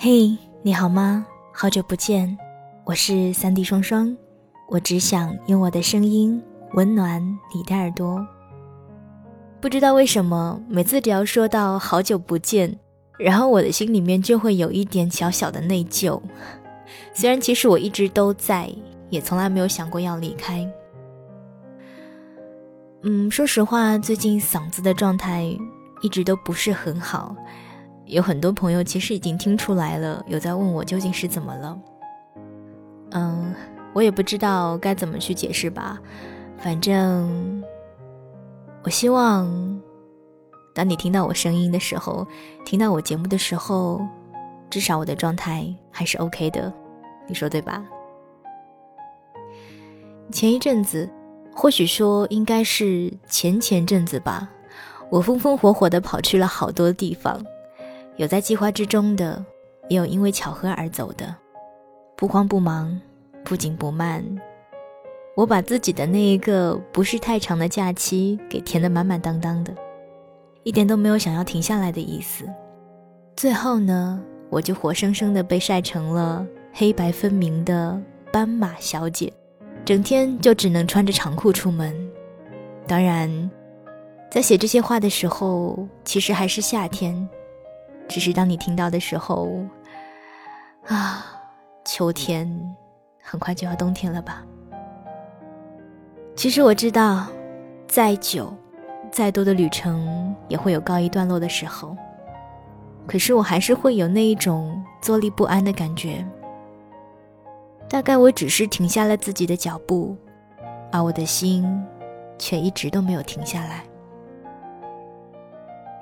嘿，你好吗？好久不见，我是三 D 双双，我只想用我的声音温暖你的耳朵。不知道为什么，每次只要说到好久不见，然后我的心里面就会有一点小小的内疚。虽然其实我一直都在，也从来没有想过要离开。嗯，说实话，最近嗓子的状态一直都不是很好。有很多朋友其实已经听出来了，有在问我究竟是怎么了。嗯，我也不知道该怎么去解释吧。反正，我希望，当你听到我声音的时候，听到我节目的时候，至少我的状态还是 OK 的。你说对吧？前一阵子，或许说应该是前前阵子吧，我风风火火的跑去了好多地方。有在计划之中的，也有因为巧合而走的，不慌不忙，不紧不慢。我把自己的那一个不是太长的假期给填得满满当当的，一点都没有想要停下来的意思。最后呢，我就活生生的被晒成了黑白分明的斑马小姐，整天就只能穿着长裤出门。当然，在写这些话的时候，其实还是夏天。只是当你听到的时候，啊，秋天很快就要冬天了吧？其实我知道，再久、再多的旅程也会有告一段落的时候。可是我还是会有那一种坐立不安的感觉。大概我只是停下了自己的脚步，而我的心却一直都没有停下来。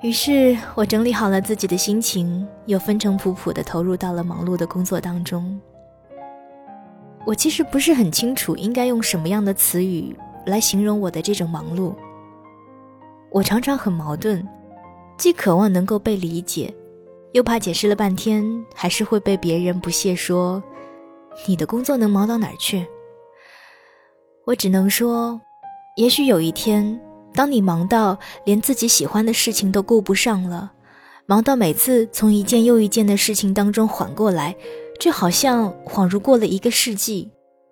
于是我整理好了自己的心情，又风尘仆仆的投入到了忙碌的工作当中。我其实不是很清楚应该用什么样的词语来形容我的这种忙碌。我常常很矛盾，既渴望能够被理解，又怕解释了半天还是会被别人不屑说：“你的工作能忙到哪儿去？”我只能说，也许有一天。当你忙到连自己喜欢的事情都顾不上了，忙到每次从一件又一件的事情当中缓过来，就好像恍如过了一个世纪，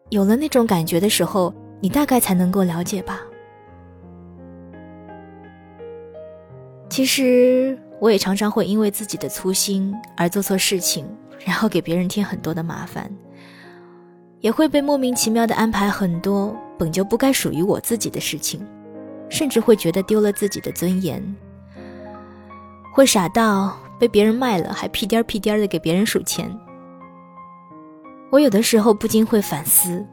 有了那种感觉的时候，你大概才能够了解吧。其实我也常常会因为自己的粗心而做错事情，然后给别人添很多的麻烦，也会被莫名其妙的安排很多本就不该属于我自己的事情。甚至会觉得丢了自己的尊严，会傻到被别人卖了还屁颠儿屁颠儿的给别人数钱。我有的时候不禁会反思，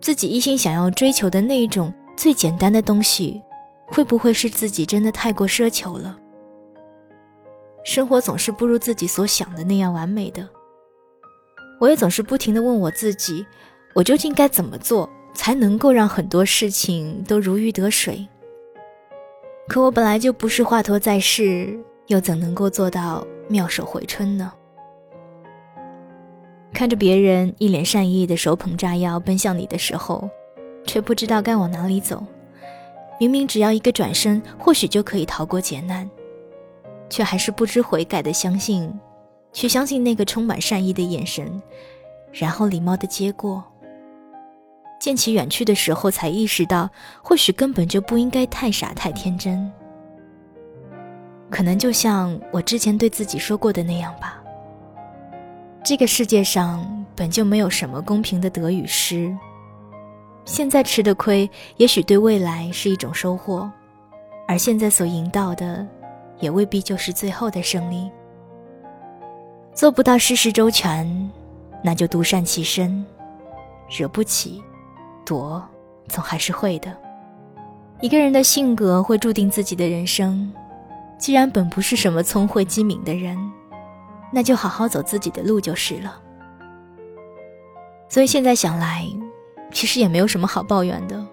自己一心想要追求的那一种最简单的东西，会不会是自己真的太过奢求了？生活总是不如自己所想的那样完美的，我也总是不停的问我自己，我究竟该怎么做？才能够让很多事情都如鱼得水。可我本来就不是华佗在世，又怎能够做到妙手回春呢？看着别人一脸善意的手捧炸药奔向你的时候，却不知道该往哪里走。明明只要一个转身，或许就可以逃过劫难，却还是不知悔改的相信，去相信那个充满善意的眼神，然后礼貌的接过。见其远去的时候，才意识到，或许根本就不应该太傻太天真。可能就像我之前对自己说过的那样吧。这个世界上本就没有什么公平的得与失。现在吃的亏，也许对未来是一种收获，而现在所赢到的，也未必就是最后的胜利。做不到事事周全，那就独善其身，惹不起。躲，总还是会的。一个人的性格会注定自己的人生。既然本不是什么聪慧机敏的人，那就好好走自己的路就是了。所以现在想来，其实也没有什么好抱怨的。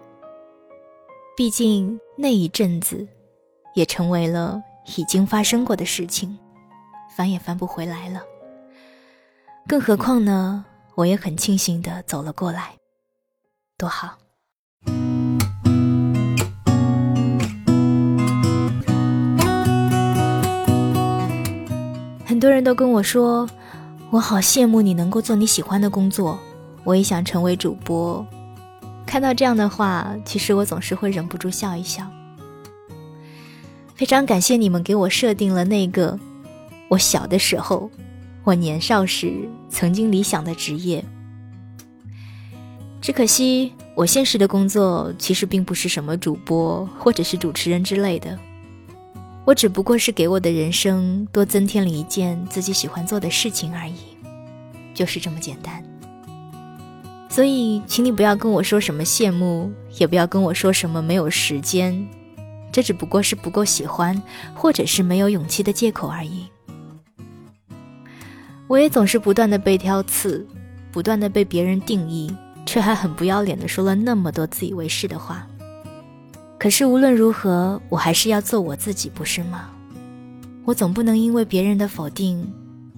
毕竟那一阵子，也成为了已经发生过的事情，翻也翻不回来了。更何况呢，我也很庆幸的走了过来，多好。很多人都跟我说，我好羡慕你能够做你喜欢的工作，我也想成为主播。看到这样的话，其实我总是会忍不住笑一笑。非常感谢你们给我设定了那个我小的时候、我年少时曾经理想的职业。只可惜，我现实的工作其实并不是什么主播或者是主持人之类的。我只不过是给我的人生多增添了一件自己喜欢做的事情而已，就是这么简单。所以，请你不要跟我说什么羡慕，也不要跟我说什么没有时间，这只不过是不够喜欢，或者是没有勇气的借口而已。我也总是不断的被挑刺，不断的被别人定义。却还很不要脸的说了那么多自以为是的话。可是无论如何，我还是要做我自己，不是吗？我总不能因为别人的否定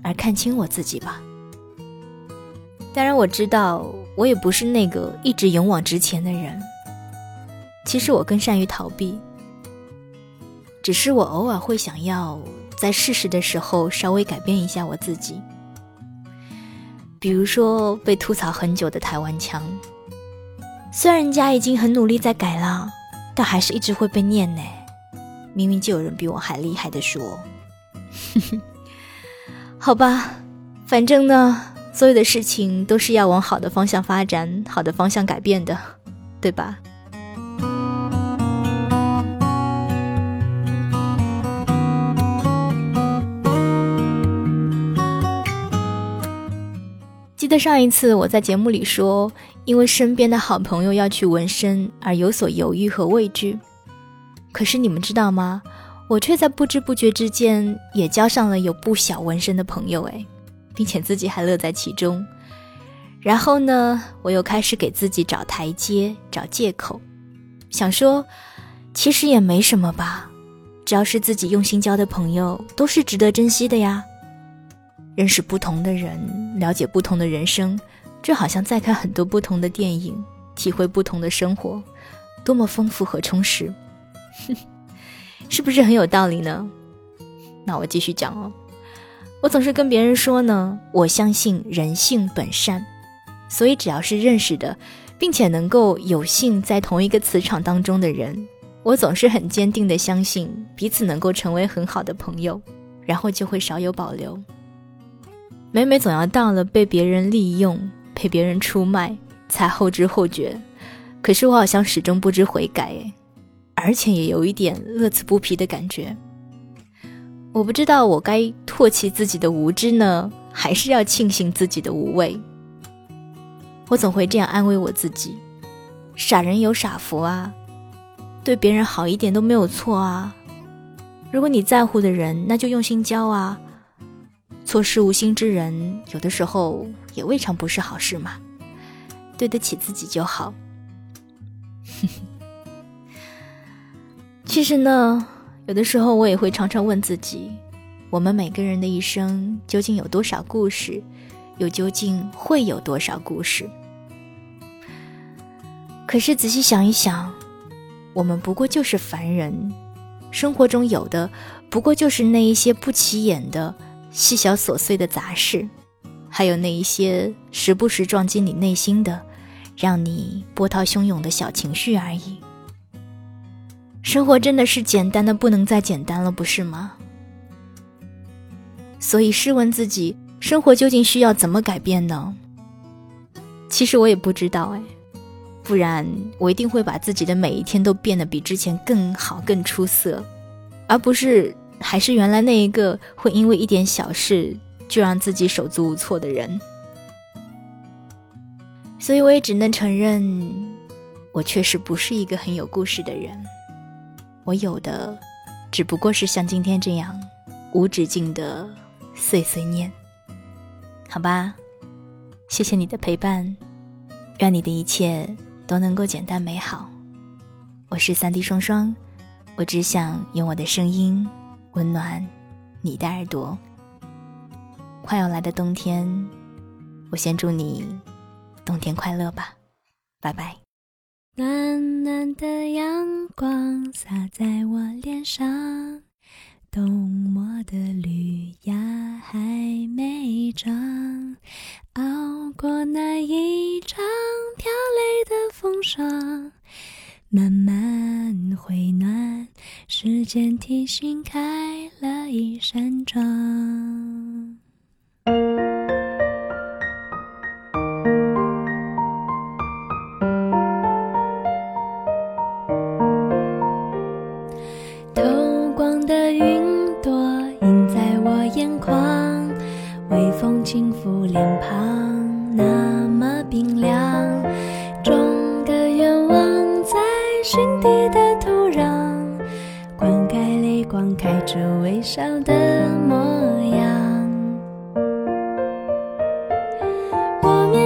而看清我自己吧。当然，我知道我也不是那个一直勇往直前的人。其实我更善于逃避，只是我偶尔会想要在适时的时候稍微改变一下我自己。比如说被吐槽很久的台湾腔，虽然人家已经很努力在改了，但还是一直会被念呢。明明就有人比我还厉害的说，好吧，反正呢，所有的事情都是要往好的方向发展，好的方向改变的，对吧？得上一次我在节目里说，因为身边的好朋友要去纹身而有所犹豫和畏惧。可是你们知道吗？我却在不知不觉之间也交上了有不小纹身的朋友诶，并且自己还乐在其中。然后呢，我又开始给自己找台阶、找借口，想说，其实也没什么吧，只要是自己用心交的朋友，都是值得珍惜的呀。认识不同的人，了解不同的人生，就好像再看很多不同的电影，体会不同的生活，多么丰富和充实，是不是很有道理呢？那我继续讲哦。我总是跟别人说呢，我相信人性本善，所以只要是认识的，并且能够有幸在同一个磁场当中的人，我总是很坚定的相信彼此能够成为很好的朋友，然后就会少有保留。每每总要到了被别人利用、被别人出卖，才后知后觉。可是我好像始终不知悔改，而且也有一点乐此不疲的感觉。我不知道我该唾弃自己的无知呢，还是要庆幸自己的无畏。我总会这样安慰我自己：傻人有傻福啊，对别人好一点都没有错啊。如果你在乎的人，那就用心交啊。错事无心之人，有的时候也未尝不是好事嘛。对得起自己就好。其实呢，有的时候我也会常常问自己：我们每个人的一生究竟有多少故事，又究竟会有多少故事？可是仔细想一想，我们不过就是凡人，生活中有的不过就是那一些不起眼的。细小琐碎的杂事，还有那一些时不时撞击你内心的、让你波涛汹涌的小情绪而已。生活真的是简单的不能再简单了，不是吗？所以试问自己，生活究竟需要怎么改变呢？其实我也不知道哎，不然我一定会把自己的每一天都变得比之前更好、更出色，而不是。还是原来那一个会因为一点小事就让自己手足无措的人，所以我也只能承认，我确实不是一个很有故事的人。我有的只不过是像今天这样无止境的碎碎念。好吧，谢谢你的陪伴，愿你的一切都能够简单美好。我是三 D 双双，我只想用我的声音。温暖你的耳朵。快要来的冬天，我先祝你冬天快乐吧，拜拜。暖暖的阳光洒在我脸上，冬末的绿芽还没长，熬过那一场飘泪的风霜，慢慢回暖，时间提醒开了一扇窗。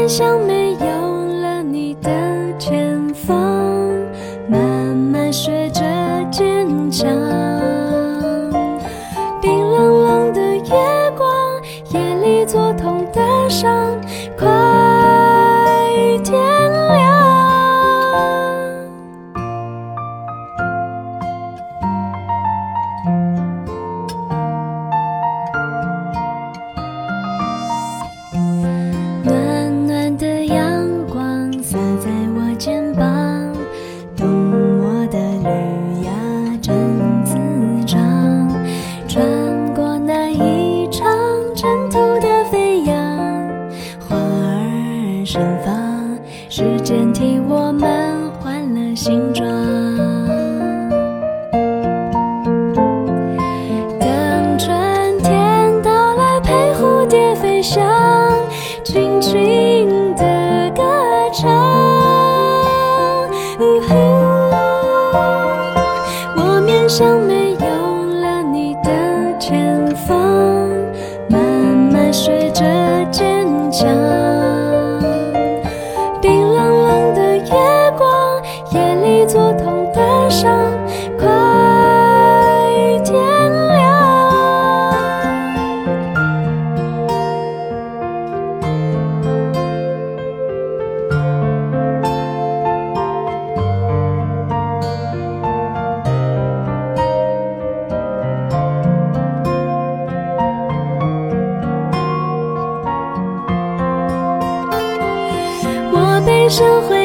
像没有了你的前方，慢慢学着坚强。像社会。